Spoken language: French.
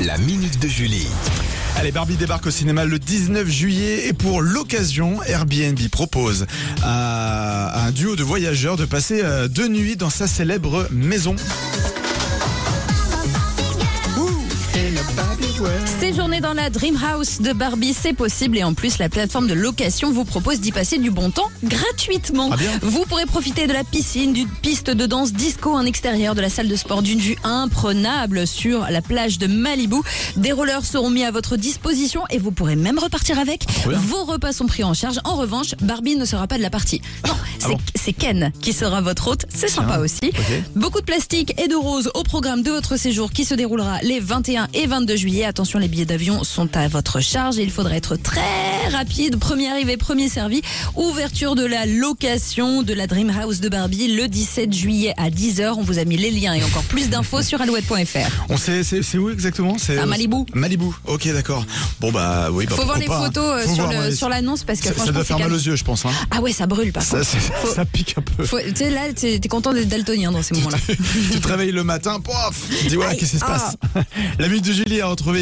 La minute de Julie. Allez, Barbie débarque au cinéma le 19 juillet et pour l'occasion, Airbnb propose à à un duo de voyageurs de passer euh, deux nuits dans sa célèbre maison. Séjourner dans la Dream House de Barbie, c'est possible et en plus la plateforme de location vous propose d'y passer du bon temps gratuitement. Ah bien. Vous pourrez profiter de la piscine, d'une piste de danse disco en extérieur, de la salle de sport, d'une vue imprenable sur la plage de Malibu. Des rollers seront mis à votre disposition et vous pourrez même repartir avec. Vos repas sont pris en charge. En revanche, Barbie ne sera pas de la partie. Non, c'est Ah bon c'est Ken qui sera votre hôte. C'est sympa aussi. Beaucoup de plastique et de rose au programme de votre séjour qui se déroulera les 21 et 22 juillet. Attention, les billets d'avion sont à votre charge et il faudra être très rapide. Premier arrivé, premier servi. Ouverture de la location de la Dream House de Barbie le 17 juillet à 10h. On vous a mis les liens et encore plus d'infos sur alouette.fr. On sait, c'est où exactement? C'est À Malibu. Malibu, ok, d'accord. Bon bah oui. Bah, Faut voir les pas, hein. photos euh, Faut sur voir, le- ouais. sur l'annonce parce que Ça, ça doit faire mal aux yeux, je pense. Hein. Ah ouais, ça brûle par Ça, contre. ça pique un peu. Tu sais, là, t'es t'es content d'être daltonien dans ces moments-là. tu te réveilles le matin, pof, tu dis ouais, qu'est-ce qui se passe? La minute de Julie à retrouver